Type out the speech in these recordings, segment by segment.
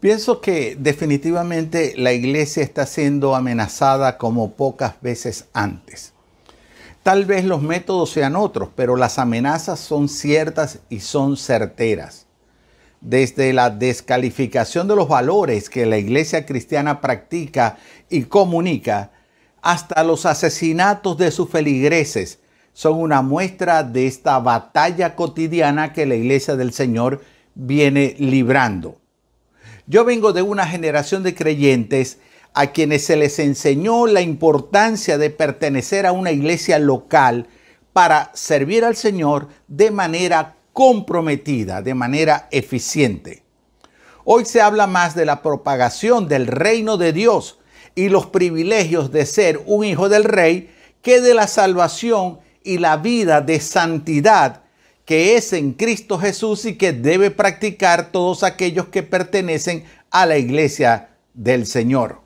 Pienso que definitivamente la iglesia está siendo amenazada como pocas veces antes. Tal vez los métodos sean otros, pero las amenazas son ciertas y son certeras. Desde la descalificación de los valores que la iglesia cristiana practica y comunica, hasta los asesinatos de sus feligreses, son una muestra de esta batalla cotidiana que la iglesia del Señor viene librando. Yo vengo de una generación de creyentes a quienes se les enseñó la importancia de pertenecer a una iglesia local para servir al Señor de manera comprometida, de manera eficiente. Hoy se habla más de la propagación del reino de Dios y los privilegios de ser un hijo del rey que de la salvación y la vida de santidad que es en Cristo Jesús y que debe practicar todos aquellos que pertenecen a la iglesia del Señor.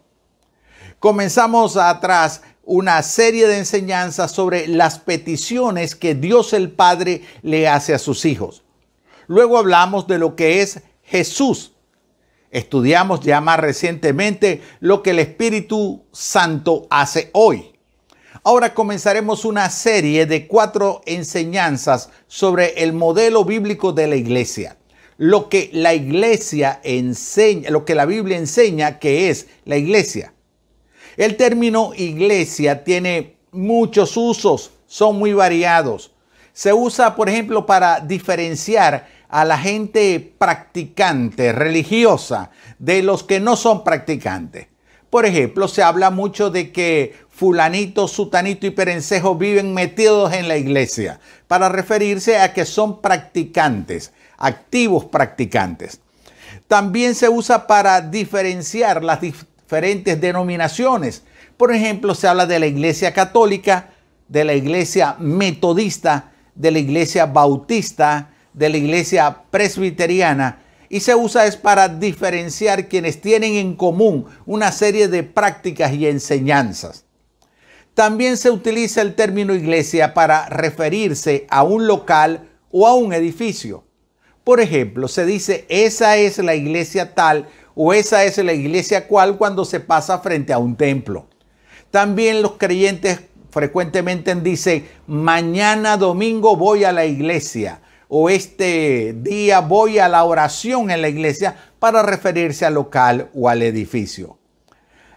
Comenzamos atrás una serie de enseñanzas sobre las peticiones que Dios el Padre le hace a sus hijos. Luego hablamos de lo que es Jesús. Estudiamos ya más recientemente lo que el Espíritu Santo hace hoy. Ahora comenzaremos una serie de cuatro enseñanzas sobre el modelo bíblico de la iglesia. Lo que la iglesia enseña, lo que la Biblia enseña que es la iglesia. El término iglesia tiene muchos usos, son muy variados. Se usa, por ejemplo, para diferenciar a la gente practicante, religiosa, de los que no son practicantes. Por ejemplo, se habla mucho de que fulanito, sutanito y perencejo viven metidos en la iglesia, para referirse a que son practicantes, activos practicantes. También se usa para diferenciar las diferentes denominaciones. Por ejemplo, se habla de la iglesia católica, de la iglesia metodista, de la iglesia bautista, de la iglesia presbiteriana y se usa es para diferenciar quienes tienen en común una serie de prácticas y enseñanzas. También se utiliza el término iglesia para referirse a un local o a un edificio. Por ejemplo, se dice esa es la iglesia tal o esa es la iglesia cual cuando se pasa frente a un templo. También los creyentes frecuentemente dicen mañana domingo voy a la iglesia o este día voy a la oración en la iglesia para referirse al local o al edificio.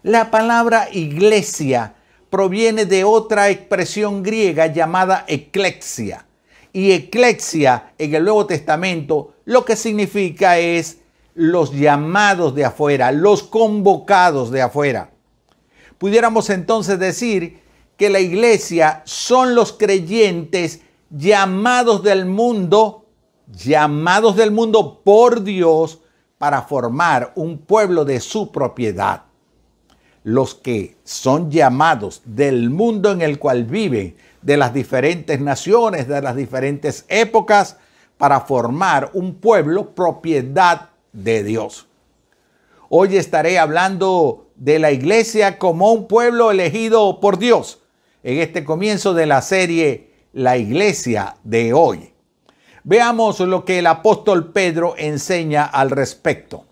La palabra iglesia proviene de otra expresión griega llamada eclexia. Y eclexia en el Nuevo Testamento lo que significa es los llamados de afuera, los convocados de afuera. Pudiéramos entonces decir que la iglesia son los creyentes llamados del mundo, llamados del mundo por Dios para formar un pueblo de su propiedad. Los que son llamados del mundo en el cual viven, de las diferentes naciones, de las diferentes épocas, para formar un pueblo propiedad de Dios. Hoy estaré hablando de la iglesia como un pueblo elegido por Dios en este comienzo de la serie la iglesia de hoy. Veamos lo que el apóstol Pedro enseña al respecto.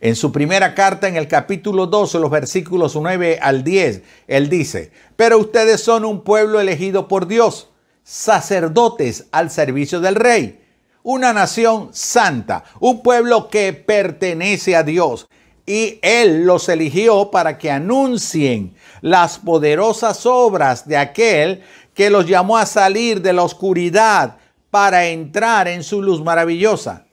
En su primera carta, en el capítulo 12, los versículos 9 al 10, él dice, pero ustedes son un pueblo elegido por Dios, sacerdotes al servicio del rey, una nación santa, un pueblo que pertenece a Dios. Y Él los eligió para que anuncien las poderosas obras de aquel que los llamó a salir de la oscuridad para entrar en su luz maravillosa.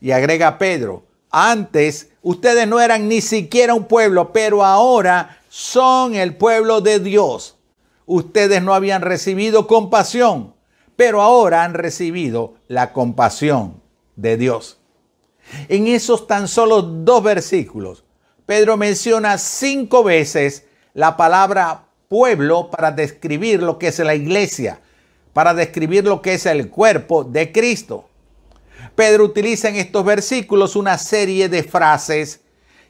Y agrega Pedro, antes ustedes no eran ni siquiera un pueblo, pero ahora son el pueblo de Dios. Ustedes no habían recibido compasión, pero ahora han recibido la compasión de Dios. En esos tan solo dos versículos, Pedro menciona cinco veces la palabra pueblo para describir lo que es la iglesia, para describir lo que es el cuerpo de Cristo. Pedro utiliza en estos versículos una serie de frases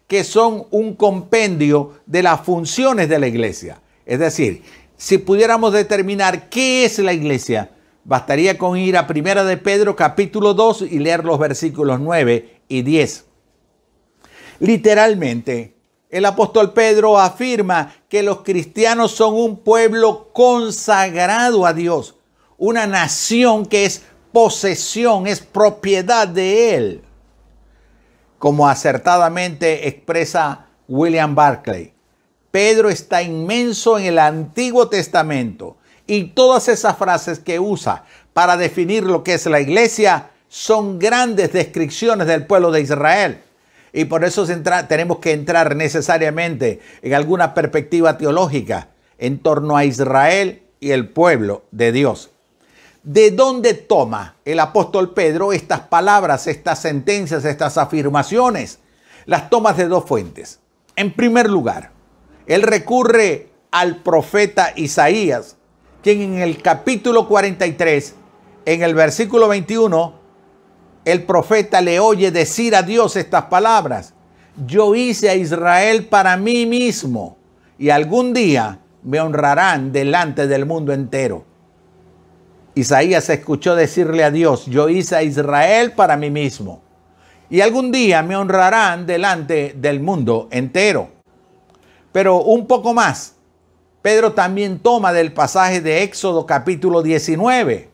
que son un compendio de las funciones de la iglesia. Es decir, si pudiéramos determinar qué es la iglesia, bastaría con ir a Primera de Pedro capítulo 2 y leer los versículos 9 y 10. Literalmente, el apóstol Pedro afirma que los cristianos son un pueblo consagrado a Dios, una nación que es posesión, es propiedad de Él, como acertadamente expresa William Barclay. Pedro está inmenso en el Antiguo Testamento y todas esas frases que usa para definir lo que es la iglesia son grandes descripciones del pueblo de Israel. Y por eso tenemos que entrar necesariamente en alguna perspectiva teológica en torno a Israel y el pueblo de Dios. ¿De dónde toma el apóstol Pedro estas palabras, estas sentencias, estas afirmaciones? Las tomas de dos fuentes. En primer lugar, él recurre al profeta Isaías, quien en el capítulo 43, en el versículo 21, el profeta le oye decir a Dios estas palabras. Yo hice a Israel para mí mismo y algún día me honrarán delante del mundo entero. Isaías escuchó decirle a Dios, yo hice a Israel para mí mismo, y algún día me honrarán delante del mundo entero. Pero un poco más, Pedro también toma del pasaje de Éxodo capítulo 19,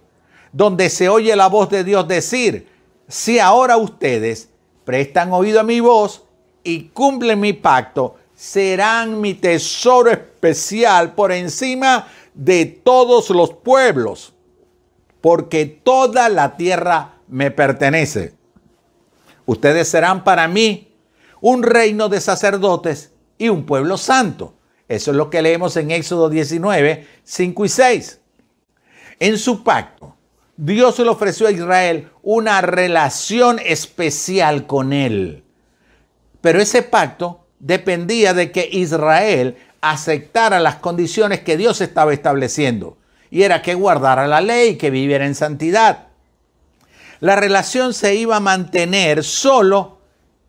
donde se oye la voz de Dios decir, si ahora ustedes prestan oído a mi voz y cumplen mi pacto, serán mi tesoro especial por encima de todos los pueblos porque toda la tierra me pertenece. Ustedes serán para mí un reino de sacerdotes y un pueblo santo. Eso es lo que leemos en Éxodo 19, 5 y 6. En su pacto, Dios le ofreció a Israel una relación especial con él. Pero ese pacto dependía de que Israel aceptara las condiciones que Dios estaba estableciendo y era que guardara la ley, que viviera en santidad. La relación se iba a mantener solo,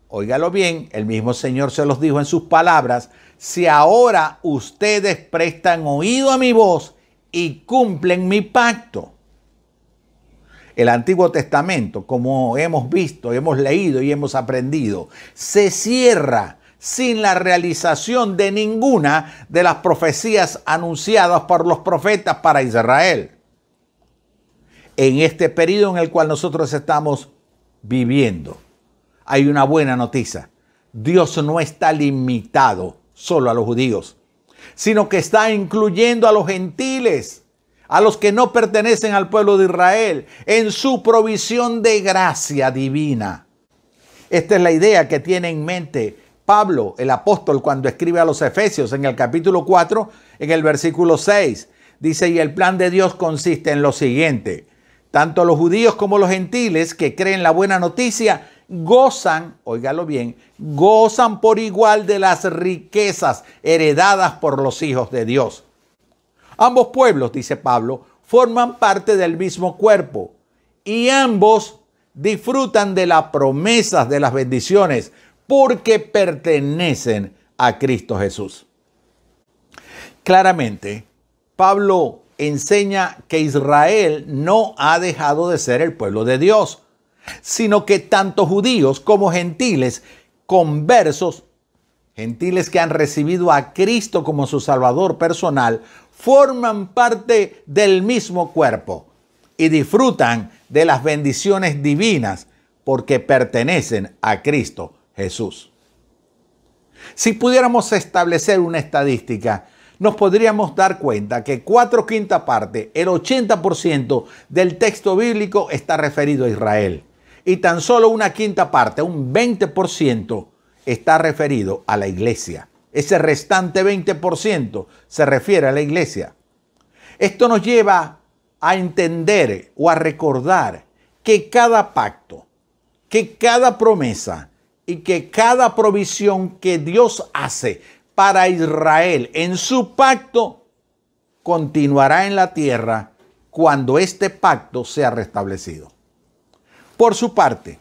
óigalo bien, el mismo Señor se los dijo en sus palabras, si ahora ustedes prestan oído a mi voz y cumplen mi pacto. El Antiguo Testamento, como hemos visto, hemos leído y hemos aprendido, se cierra sin la realización de ninguna de las profecías anunciadas por los profetas para Israel. En este periodo en el cual nosotros estamos viviendo, hay una buena noticia. Dios no está limitado solo a los judíos, sino que está incluyendo a los gentiles, a los que no pertenecen al pueblo de Israel, en su provisión de gracia divina. Esta es la idea que tiene en mente Pablo, el apóstol, cuando escribe a los Efesios en el capítulo 4, en el versículo 6. Dice, y el plan de Dios consiste en lo siguiente. Tanto los judíos como los gentiles que creen la buena noticia gozan, óigalo bien, gozan por igual de las riquezas heredadas por los hijos de Dios. Ambos pueblos, dice Pablo, forman parte del mismo cuerpo y ambos disfrutan de las promesas de las bendiciones porque pertenecen a Cristo Jesús. Claramente, Pablo enseña que Israel no ha dejado de ser el pueblo de Dios, sino que tanto judíos como gentiles conversos, gentiles que han recibido a Cristo como su Salvador personal, forman parte del mismo cuerpo y disfrutan de las bendiciones divinas porque pertenecen a Cristo Jesús. Si pudiéramos establecer una estadística, nos podríamos dar cuenta que cuatro quinta parte, el 80% del texto bíblico está referido a Israel. Y tan solo una quinta parte, un 20%, está referido a la iglesia. Ese restante 20% se refiere a la iglesia. Esto nos lleva a entender o a recordar que cada pacto, que cada promesa, y que cada provisión que Dios hace para Israel en su pacto continuará en la tierra cuando este pacto sea restablecido. Por su parte,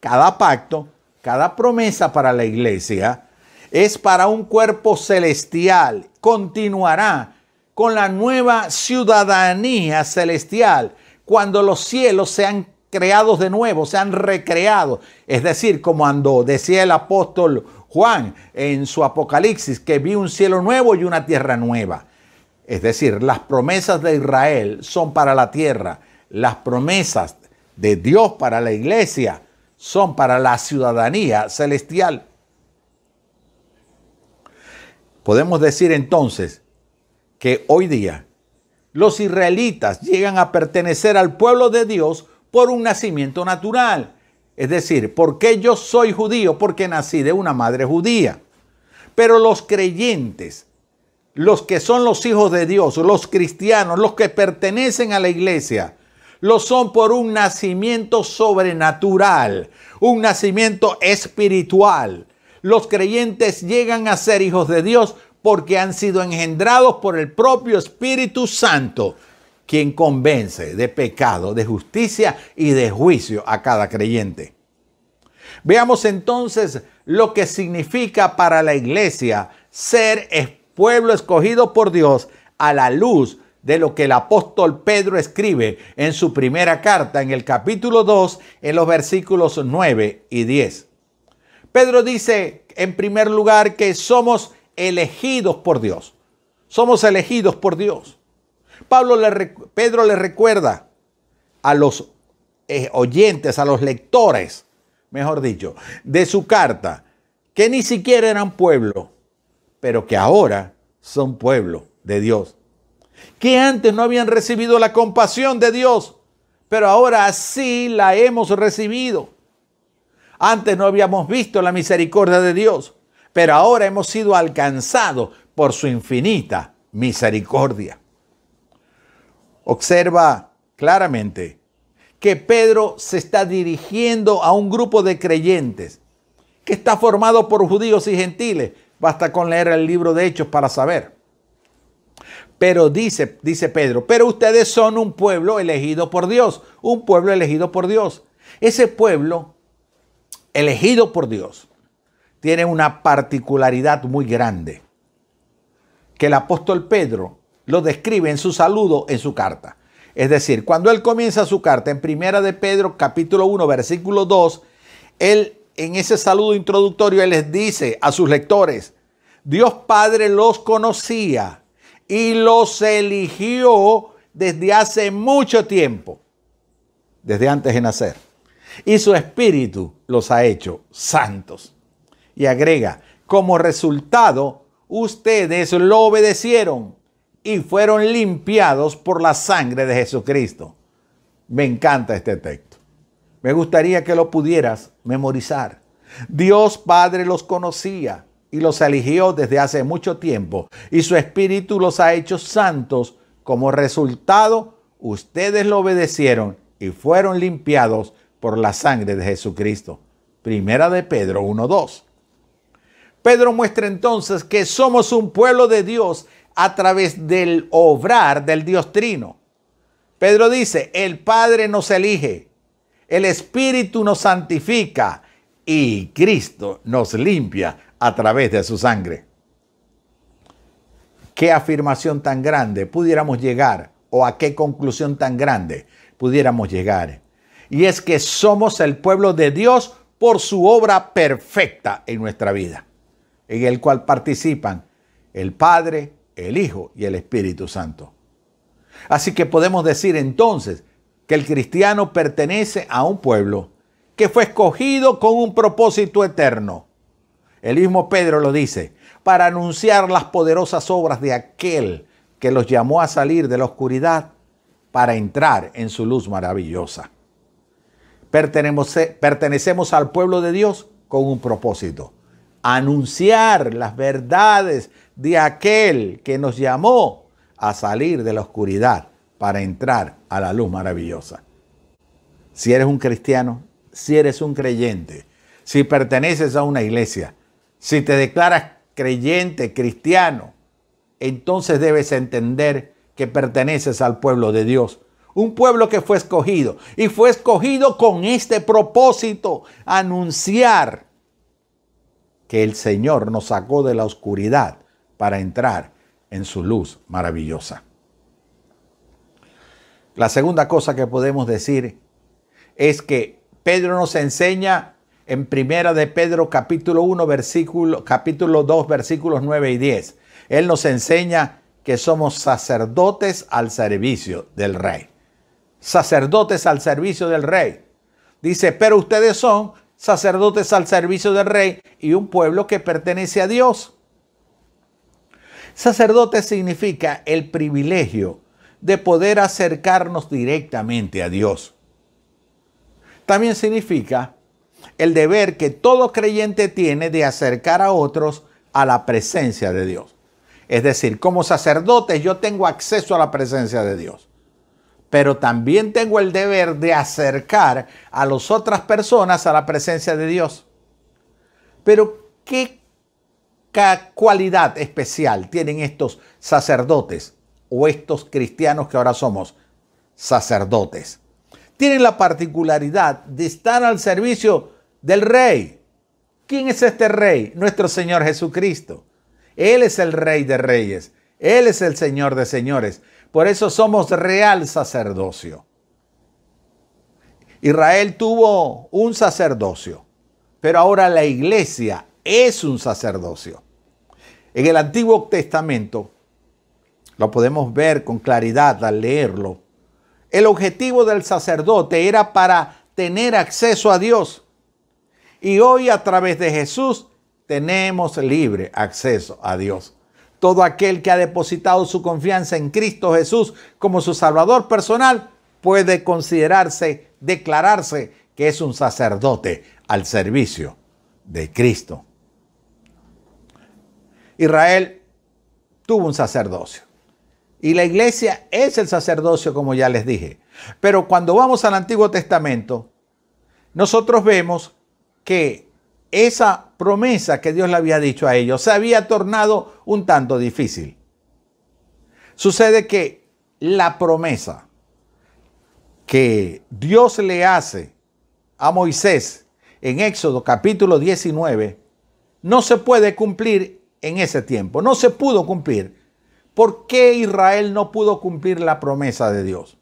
cada pacto, cada promesa para la iglesia es para un cuerpo celestial, continuará con la nueva ciudadanía celestial cuando los cielos sean creados de nuevo, sean recreados. Es decir, como andó, decía el apóstol Juan en su Apocalipsis, que vi un cielo nuevo y una tierra nueva. Es decir, las promesas de Israel son para la tierra, las promesas de Dios para la iglesia son para la ciudadanía celestial. Podemos decir entonces que hoy día los israelitas llegan a pertenecer al pueblo de Dios por un nacimiento natural. Es decir, porque yo soy judío? Porque nací de una madre judía. Pero los creyentes, los que son los hijos de Dios, los cristianos, los que pertenecen a la iglesia, lo son por un nacimiento sobrenatural, un nacimiento espiritual. Los creyentes llegan a ser hijos de Dios porque han sido engendrados por el propio Espíritu Santo quien convence de pecado, de justicia y de juicio a cada creyente. Veamos entonces lo que significa para la iglesia ser pueblo escogido por Dios a la luz de lo que el apóstol Pedro escribe en su primera carta en el capítulo 2 en los versículos 9 y 10. Pedro dice en primer lugar que somos elegidos por Dios. Somos elegidos por Dios. Pablo le, Pedro le recuerda a los eh, oyentes, a los lectores, mejor dicho, de su carta, que ni siquiera eran pueblo, pero que ahora son pueblo de Dios. Que antes no habían recibido la compasión de Dios, pero ahora sí la hemos recibido. Antes no habíamos visto la misericordia de Dios, pero ahora hemos sido alcanzados por su infinita misericordia observa claramente que Pedro se está dirigiendo a un grupo de creyentes que está formado por judíos y gentiles. Basta con leer el libro de Hechos para saber. Pero dice, dice Pedro, pero ustedes son un pueblo elegido por Dios, un pueblo elegido por Dios. Ese pueblo elegido por Dios tiene una particularidad muy grande que el apóstol Pedro lo describe en su saludo en su carta. Es decir, cuando él comienza su carta en Primera de Pedro capítulo 1 versículo 2, él en ese saludo introductorio él les dice a sus lectores, Dios Padre los conocía y los eligió desde hace mucho tiempo, desde antes de nacer. Y su espíritu los ha hecho santos. Y agrega, como resultado, ustedes lo obedecieron y fueron limpiados por la sangre de Jesucristo. Me encanta este texto. Me gustaría que lo pudieras memorizar. Dios Padre los conocía y los eligió desde hace mucho tiempo y su Espíritu los ha hecho santos. Como resultado, ustedes lo obedecieron y fueron limpiados por la sangre de Jesucristo. Primera de Pedro 1.2. Pedro muestra entonces que somos un pueblo de Dios a través del obrar del Dios Trino. Pedro dice, el Padre nos elige, el Espíritu nos santifica y Cristo nos limpia a través de su sangre. ¿Qué afirmación tan grande pudiéramos llegar o a qué conclusión tan grande pudiéramos llegar? Y es que somos el pueblo de Dios por su obra perfecta en nuestra vida, en el cual participan el Padre, el Hijo y el Espíritu Santo. Así que podemos decir entonces que el cristiano pertenece a un pueblo que fue escogido con un propósito eterno. El mismo Pedro lo dice, para anunciar las poderosas obras de aquel que los llamó a salir de la oscuridad para entrar en su luz maravillosa. Pertenecemos al pueblo de Dios con un propósito, anunciar las verdades de aquel que nos llamó a salir de la oscuridad para entrar a la luz maravillosa. Si eres un cristiano, si eres un creyente, si perteneces a una iglesia, si te declaras creyente, cristiano, entonces debes entender que perteneces al pueblo de Dios. Un pueblo que fue escogido y fue escogido con este propósito, anunciar que el Señor nos sacó de la oscuridad para entrar en su luz maravillosa. La segunda cosa que podemos decir es que Pedro nos enseña en primera de Pedro capítulo 1 versículo capítulo 2 versículos 9 y 10. Él nos enseña que somos sacerdotes al servicio del rey. Sacerdotes al servicio del rey. Dice, pero ustedes son sacerdotes al servicio del rey y un pueblo que pertenece a Dios. Sacerdote significa el privilegio de poder acercarnos directamente a Dios. También significa el deber que todo creyente tiene de acercar a otros a la presencia de Dios. Es decir, como sacerdote yo tengo acceso a la presencia de Dios, pero también tengo el deber de acercar a las otras personas a la presencia de Dios. Pero, ¿qué cualidad especial tienen estos sacerdotes o estos cristianos que ahora somos sacerdotes? Tienen la particularidad de estar al servicio del rey. ¿Quién es este rey? Nuestro Señor Jesucristo. Él es el rey de reyes. Él es el Señor de señores. Por eso somos real sacerdocio. Israel tuvo un sacerdocio, pero ahora la iglesia es un sacerdocio. En el Antiguo Testamento, lo podemos ver con claridad al leerlo, el objetivo del sacerdote era para tener acceso a Dios. Y hoy a través de Jesús tenemos libre acceso a Dios. Todo aquel que ha depositado su confianza en Cristo Jesús como su Salvador personal puede considerarse, declararse que es un sacerdote al servicio de Cristo. Israel tuvo un sacerdocio. Y la iglesia es el sacerdocio, como ya les dije. Pero cuando vamos al Antiguo Testamento, nosotros vemos que esa promesa que Dios le había dicho a ellos se había tornado un tanto difícil. Sucede que la promesa que Dios le hace a Moisés en Éxodo capítulo 19 no se puede cumplir en ese tiempo, no se pudo cumplir. ¿Por qué Israel no pudo cumplir la promesa de Dios?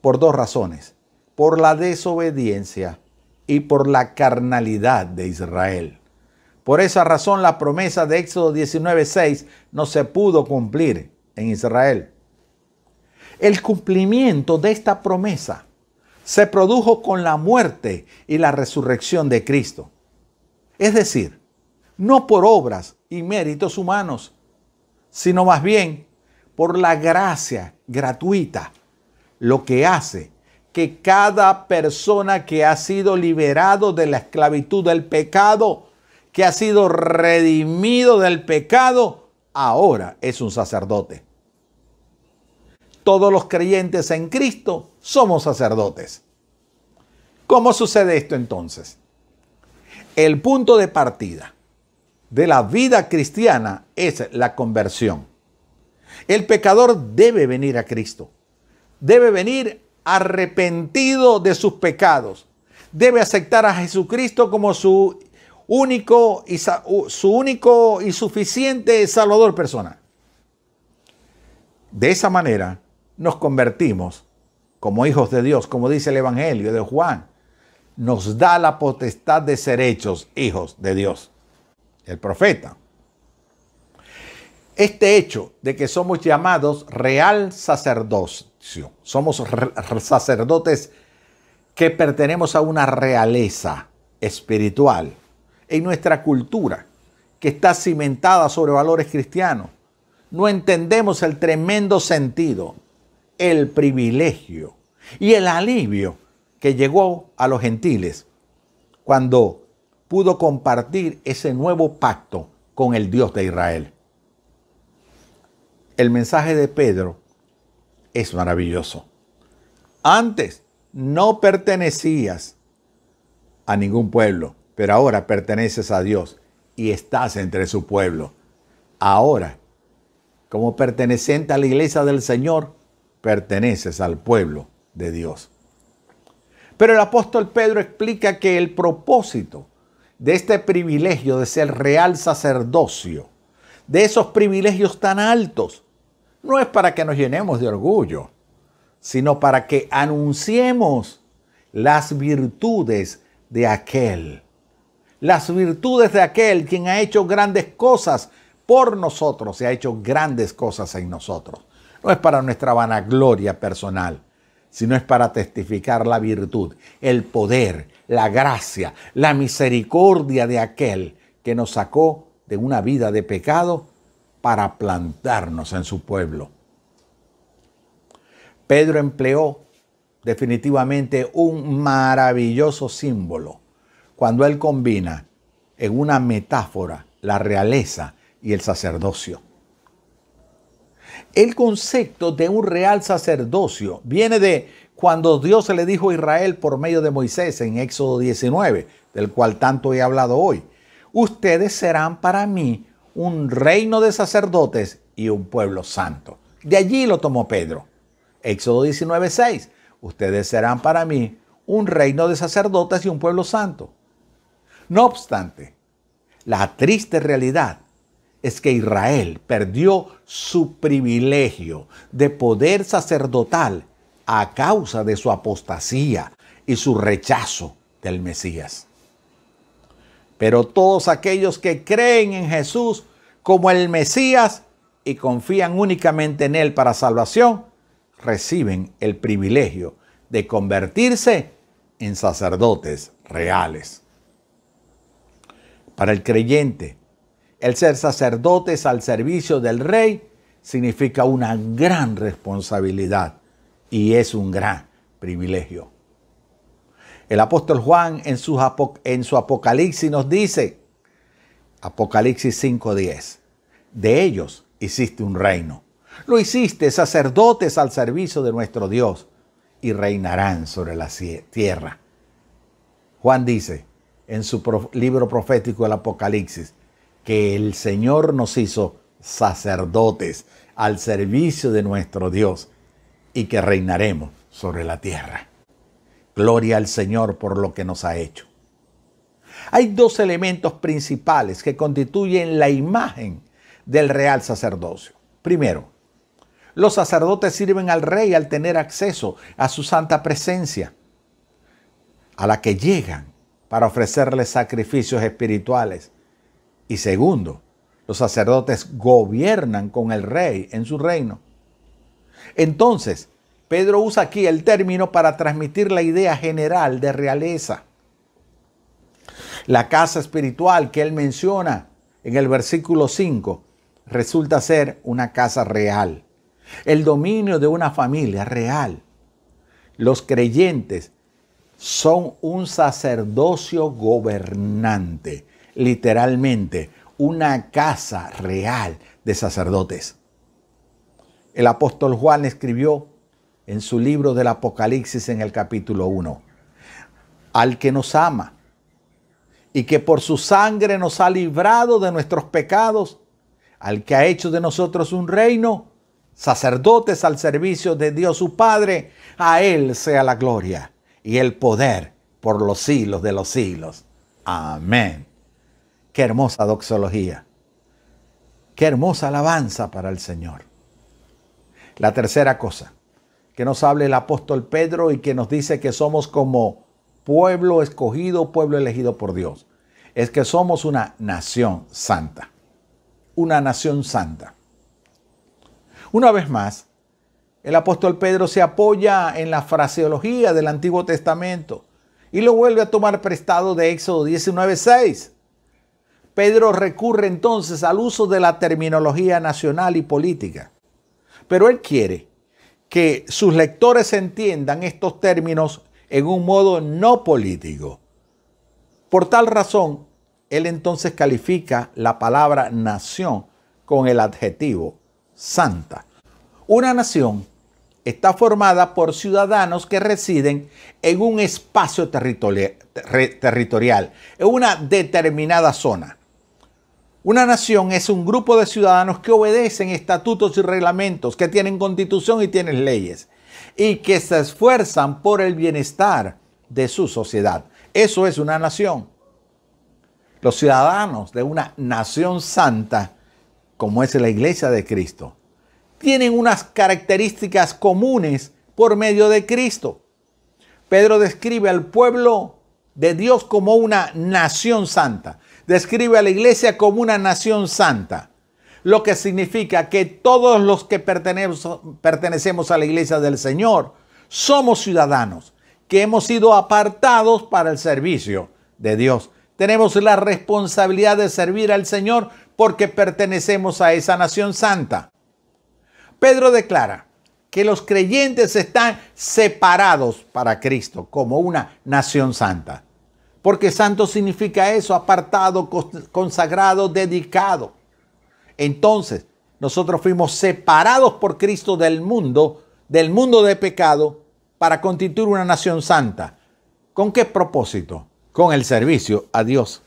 Por dos razones. Por la desobediencia y por la carnalidad de Israel. Por esa razón la promesa de Éxodo 19:6 no se pudo cumplir en Israel. El cumplimiento de esta promesa se produjo con la muerte y la resurrección de Cristo. Es decir, no por obras y méritos humanos, sino más bien por la gracia gratuita, lo que hace que cada persona que ha sido liberado de la esclavitud del pecado, que ha sido redimido del pecado, ahora es un sacerdote. Todos los creyentes en Cristo somos sacerdotes. ¿Cómo sucede esto entonces? El punto de partida de la vida cristiana es la conversión. El pecador debe venir a Cristo. Debe venir arrepentido de sus pecados. Debe aceptar a Jesucristo como su único y, su único y suficiente Salvador personal. De esa manera nos convertimos como hijos de Dios, como dice el Evangelio de Juan. Nos da la potestad de ser hechos hijos de Dios. El profeta. Este hecho de que somos llamados real sacerdocio somos sacerdotes que pertenecemos a una realeza espiritual en nuestra cultura que está cimentada sobre valores cristianos. No entendemos el tremendo sentido, el privilegio y el alivio que llegó a los gentiles cuando pudo compartir ese nuevo pacto con el Dios de Israel. El mensaje de Pedro es maravilloso. Antes no pertenecías a ningún pueblo, pero ahora perteneces a Dios y estás entre su pueblo. Ahora, como perteneciente a la iglesia del Señor, perteneces al pueblo de Dios. Pero el apóstol Pedro explica que el propósito de este privilegio de ser real sacerdocio, de esos privilegios tan altos, no es para que nos llenemos de orgullo, sino para que anunciemos las virtudes de aquel. Las virtudes de aquel quien ha hecho grandes cosas por nosotros y ha hecho grandes cosas en nosotros. No es para nuestra vanagloria personal, sino es para testificar la virtud, el poder, la gracia, la misericordia de aquel que nos sacó de una vida de pecado para plantarnos en su pueblo. Pedro empleó definitivamente un maravilloso símbolo cuando él combina en una metáfora la realeza y el sacerdocio. El concepto de un real sacerdocio viene de cuando Dios le dijo a Israel por medio de Moisés en Éxodo 19, del cual tanto he hablado hoy, ustedes serán para mí un reino de sacerdotes y un pueblo santo. De allí lo tomó Pedro. Éxodo 19, 6, ustedes serán para mí un reino de sacerdotes y un pueblo santo. No obstante, la triste realidad es que Israel perdió su privilegio de poder sacerdotal a causa de su apostasía y su rechazo del Mesías. Pero todos aquellos que creen en Jesús como el Mesías y confían únicamente en Él para salvación, reciben el privilegio de convertirse en sacerdotes reales. Para el creyente, el ser sacerdotes al servicio del rey significa una gran responsabilidad y es un gran privilegio. El apóstol Juan en su, Apocalipsis nos dice, Apocalipsis 5:10, de ellos hiciste un reino. Lo hiciste sacerdotes al servicio de nuestro Dios y reinarán sobre la tierra. Juan dice en su libro profético el Apocalipsis, que el Señor nos hizo sacerdotes al servicio de nuestro Dios y que reinaremos sobre la tierra. Gloria al Señor por lo que nos ha hecho. Hay dos elementos principales que constituyen la imagen del real sacerdocio. Primero, los sacerdotes sirven al rey al tener acceso a su santa presencia, a la que llegan para ofrecerle sacrificios espirituales y segundo, los sacerdotes gobiernan con el rey en su reino. Entonces, Pedro usa aquí el término para transmitir la idea general de realeza. La casa espiritual que él menciona en el versículo 5 resulta ser una casa real. El dominio de una familia real. Los creyentes son un sacerdocio gobernante literalmente una casa real de sacerdotes. El apóstol Juan escribió en su libro del Apocalipsis en el capítulo 1, al que nos ama y que por su sangre nos ha librado de nuestros pecados, al que ha hecho de nosotros un reino, sacerdotes al servicio de Dios su Padre, a Él sea la gloria y el poder por los siglos de los siglos. Amén. Qué hermosa doxología. Qué hermosa alabanza para el Señor. La tercera cosa que nos habla el apóstol Pedro y que nos dice que somos como pueblo escogido, pueblo elegido por Dios, es que somos una nación santa. Una nación santa. Una vez más, el apóstol Pedro se apoya en la fraseología del Antiguo Testamento y lo vuelve a tomar prestado de Éxodo 19.6 Pedro recurre entonces al uso de la terminología nacional y política. Pero él quiere que sus lectores entiendan estos términos en un modo no político. Por tal razón, él entonces califica la palabra nación con el adjetivo santa. Una nación está formada por ciudadanos que residen en un espacio territorial, en una determinada zona. Una nación es un grupo de ciudadanos que obedecen estatutos y reglamentos, que tienen constitución y tienen leyes, y que se esfuerzan por el bienestar de su sociedad. Eso es una nación. Los ciudadanos de una nación santa, como es la iglesia de Cristo, tienen unas características comunes por medio de Cristo. Pedro describe al pueblo de Dios como una nación santa. Describe a la iglesia como una nación santa. Lo que significa que todos los que pertenecemos a la iglesia del Señor somos ciudadanos, que hemos sido apartados para el servicio de Dios. Tenemos la responsabilidad de servir al Señor porque pertenecemos a esa nación santa. Pedro declara que los creyentes están separados para Cristo como una nación santa. Porque santo significa eso, apartado, consagrado, dedicado. Entonces, nosotros fuimos separados por Cristo del mundo, del mundo de pecado, para constituir una nación santa. ¿Con qué propósito? Con el servicio a Dios.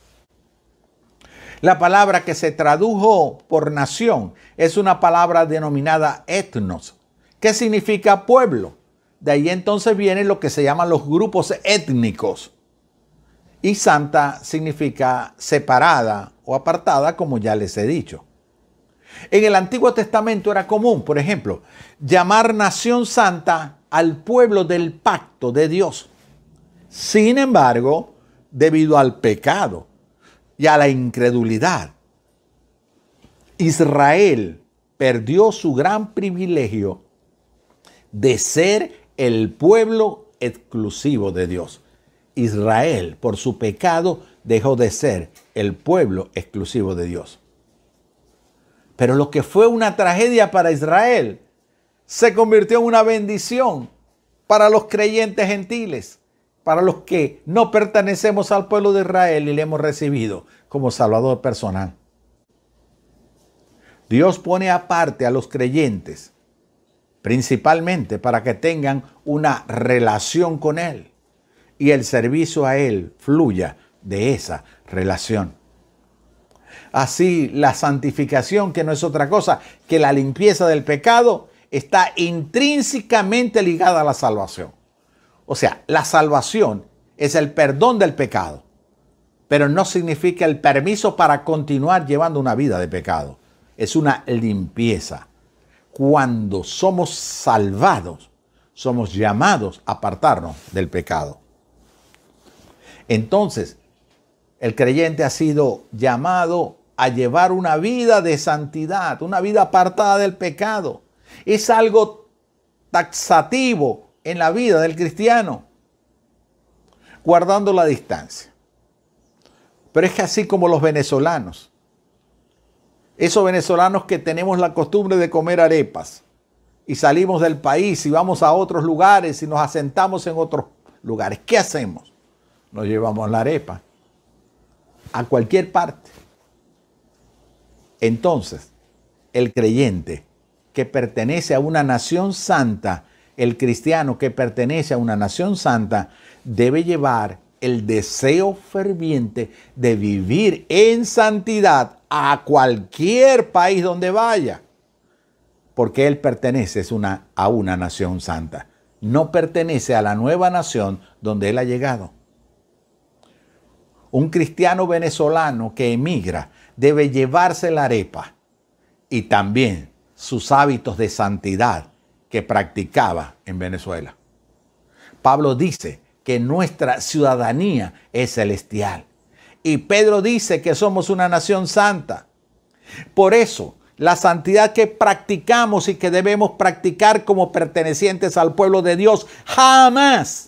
La palabra que se tradujo por nación es una palabra denominada etnos, que significa pueblo. De ahí entonces vienen lo que se llaman los grupos étnicos. Y santa significa separada o apartada, como ya les he dicho. En el Antiguo Testamento era común, por ejemplo, llamar nación santa al pueblo del pacto de Dios. Sin embargo, debido al pecado y a la incredulidad, Israel perdió su gran privilegio de ser el pueblo exclusivo de Dios. Israel, por su pecado, dejó de ser el pueblo exclusivo de Dios. Pero lo que fue una tragedia para Israel se convirtió en una bendición para los creyentes gentiles, para los que no pertenecemos al pueblo de Israel y le hemos recibido como Salvador personal. Dios pone aparte a los creyentes, principalmente para que tengan una relación con Él y el servicio a Él fluya de esa relación. Así la santificación, que no es otra cosa que la limpieza del pecado, está intrínsecamente ligada a la salvación. O sea, la salvación es el perdón del pecado, pero no significa el permiso para continuar llevando una vida de pecado. Es una limpieza. Cuando somos salvados, somos llamados a apartarnos del pecado. Entonces, el creyente ha sido llamado a llevar una vida de santidad, una vida apartada del pecado. Es algo taxativo en la vida del cristiano, guardando la distancia. Pero es así como los venezolanos. Esos venezolanos que tenemos la costumbre de comer arepas y salimos del país y vamos a otros lugares y nos asentamos en otros lugares. ¿Qué hacemos? Nos llevamos la arepa a cualquier parte. Entonces, el creyente que pertenece a una nación santa, el cristiano que pertenece a una nación santa, debe llevar el deseo ferviente de vivir en santidad a cualquier país donde vaya, porque él pertenece a una nación santa, no pertenece a la nueva nación donde él ha llegado. Un cristiano venezolano que emigra debe llevarse la arepa y también sus hábitos de santidad que practicaba en Venezuela. Pablo dice que nuestra ciudadanía es celestial. Y Pedro dice que somos una nación santa. Por eso, la santidad que practicamos y que debemos practicar como pertenecientes al pueblo de Dios jamás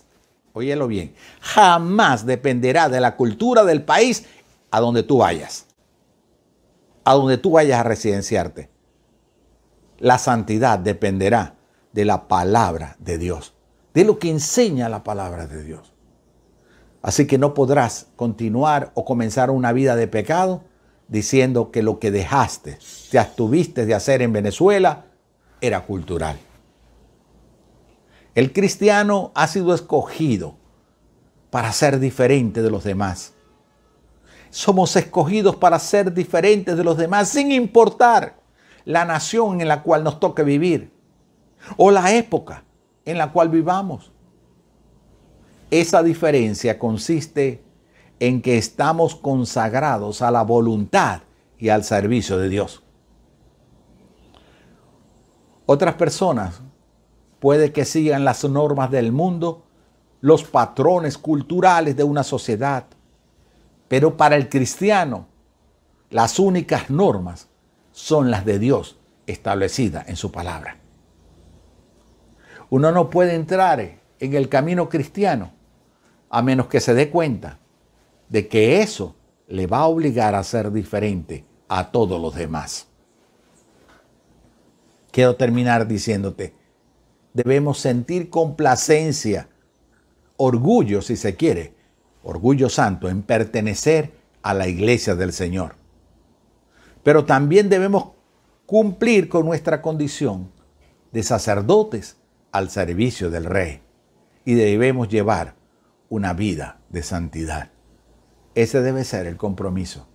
óyelo bien, jamás dependerá de la cultura del país a donde tú vayas, a donde tú vayas a residenciarte. La santidad dependerá de la palabra de Dios, de lo que enseña la palabra de Dios. Así que no podrás continuar o comenzar una vida de pecado diciendo que lo que dejaste, te abstuviste de hacer en Venezuela, era cultural. El cristiano ha sido escogido para ser diferente de los demás. Somos escogidos para ser diferentes de los demás sin importar la nación en la cual nos toque vivir o la época en la cual vivamos. Esa diferencia consiste en que estamos consagrados a la voluntad y al servicio de Dios. Otras personas puede que sigan las normas del mundo los patrones culturales de una sociedad. Pero para el cristiano, las únicas normas son las de Dios establecidas en su palabra. Uno no puede entrar en el camino cristiano a menos que se dé cuenta de que eso le va a obligar a ser diferente a todos los demás. Quiero terminar diciéndote, debemos sentir complacencia, orgullo si se quiere, orgullo santo en pertenecer a la iglesia del Señor. Pero también debemos cumplir con nuestra condición de sacerdotes al servicio del Rey y debemos llevar una vida de santidad. Ese debe ser el compromiso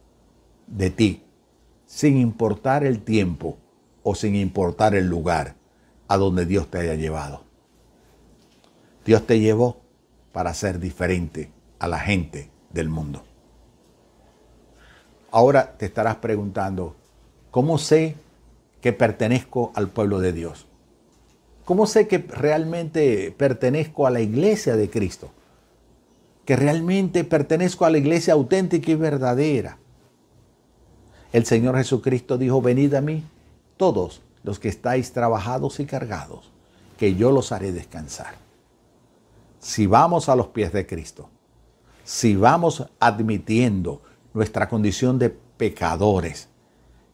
de ti, sin importar el tiempo o sin importar el lugar a donde Dios te haya llevado. Dios te llevó para ser diferente a la gente del mundo. Ahora te estarás preguntando, ¿cómo sé que pertenezco al pueblo de Dios? ¿Cómo sé que realmente pertenezco a la iglesia de Cristo? Que realmente pertenezco a la iglesia auténtica y verdadera. El Señor Jesucristo dijo, venid a mí todos los que estáis trabajados y cargados, que yo los haré descansar. Si vamos a los pies de Cristo, si vamos admitiendo nuestra condición de pecadores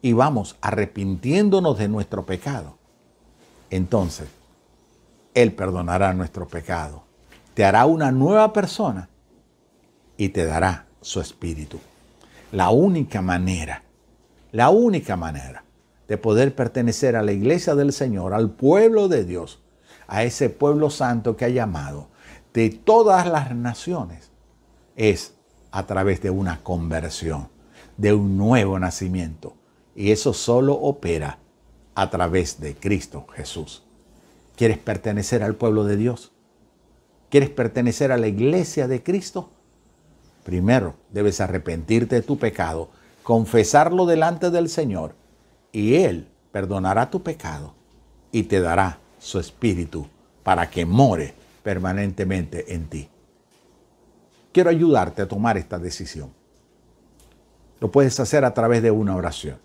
y vamos arrepintiéndonos de nuestro pecado, entonces Él perdonará nuestro pecado, te hará una nueva persona y te dará su espíritu. La única manera, la única manera de poder pertenecer a la iglesia del Señor, al pueblo de Dios, a ese pueblo santo que ha llamado de todas las naciones, es a través de una conversión, de un nuevo nacimiento. Y eso solo opera a través de Cristo Jesús. ¿Quieres pertenecer al pueblo de Dios? ¿Quieres pertenecer a la iglesia de Cristo? Primero debes arrepentirte de tu pecado, confesarlo delante del Señor y Él perdonará tu pecado y te dará su espíritu para que more permanentemente en ti. Quiero ayudarte a tomar esta decisión. Lo puedes hacer a través de una oración.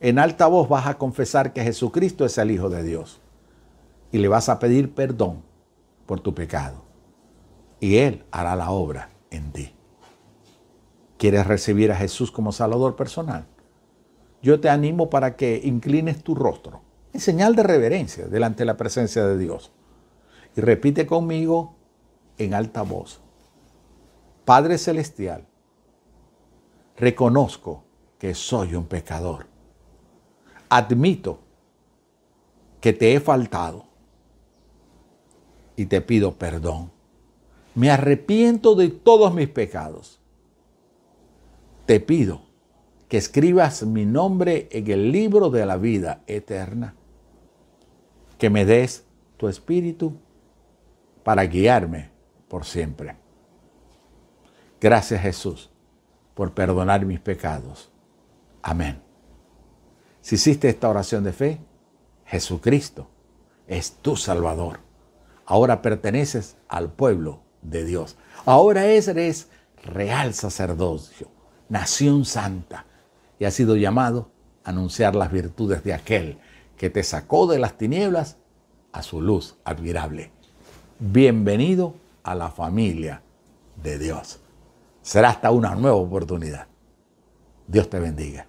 En alta voz vas a confesar que Jesucristo es el Hijo de Dios y le vas a pedir perdón por tu pecado. Y Él hará la obra en ti. ¿Quieres recibir a Jesús como Salvador personal? Yo te animo para que inclines tu rostro en señal de reverencia delante de la presencia de Dios. Y repite conmigo en alta voz. Padre Celestial, reconozco que soy un pecador. Admito que te he faltado y te pido perdón. Me arrepiento de todos mis pecados. Te pido que escribas mi nombre en el libro de la vida eterna. Que me des tu espíritu para guiarme por siempre. Gracias Jesús por perdonar mis pecados. Amén. Si hiciste esta oración de fe, Jesucristo es tu Salvador. Ahora perteneces al pueblo de Dios. Ahora eres real sacerdocio, nación santa, y has sido llamado a anunciar las virtudes de aquel que te sacó de las tinieblas a su luz admirable. Bienvenido a la familia de Dios será hasta una nueva oportunidad. Dios te bendiga.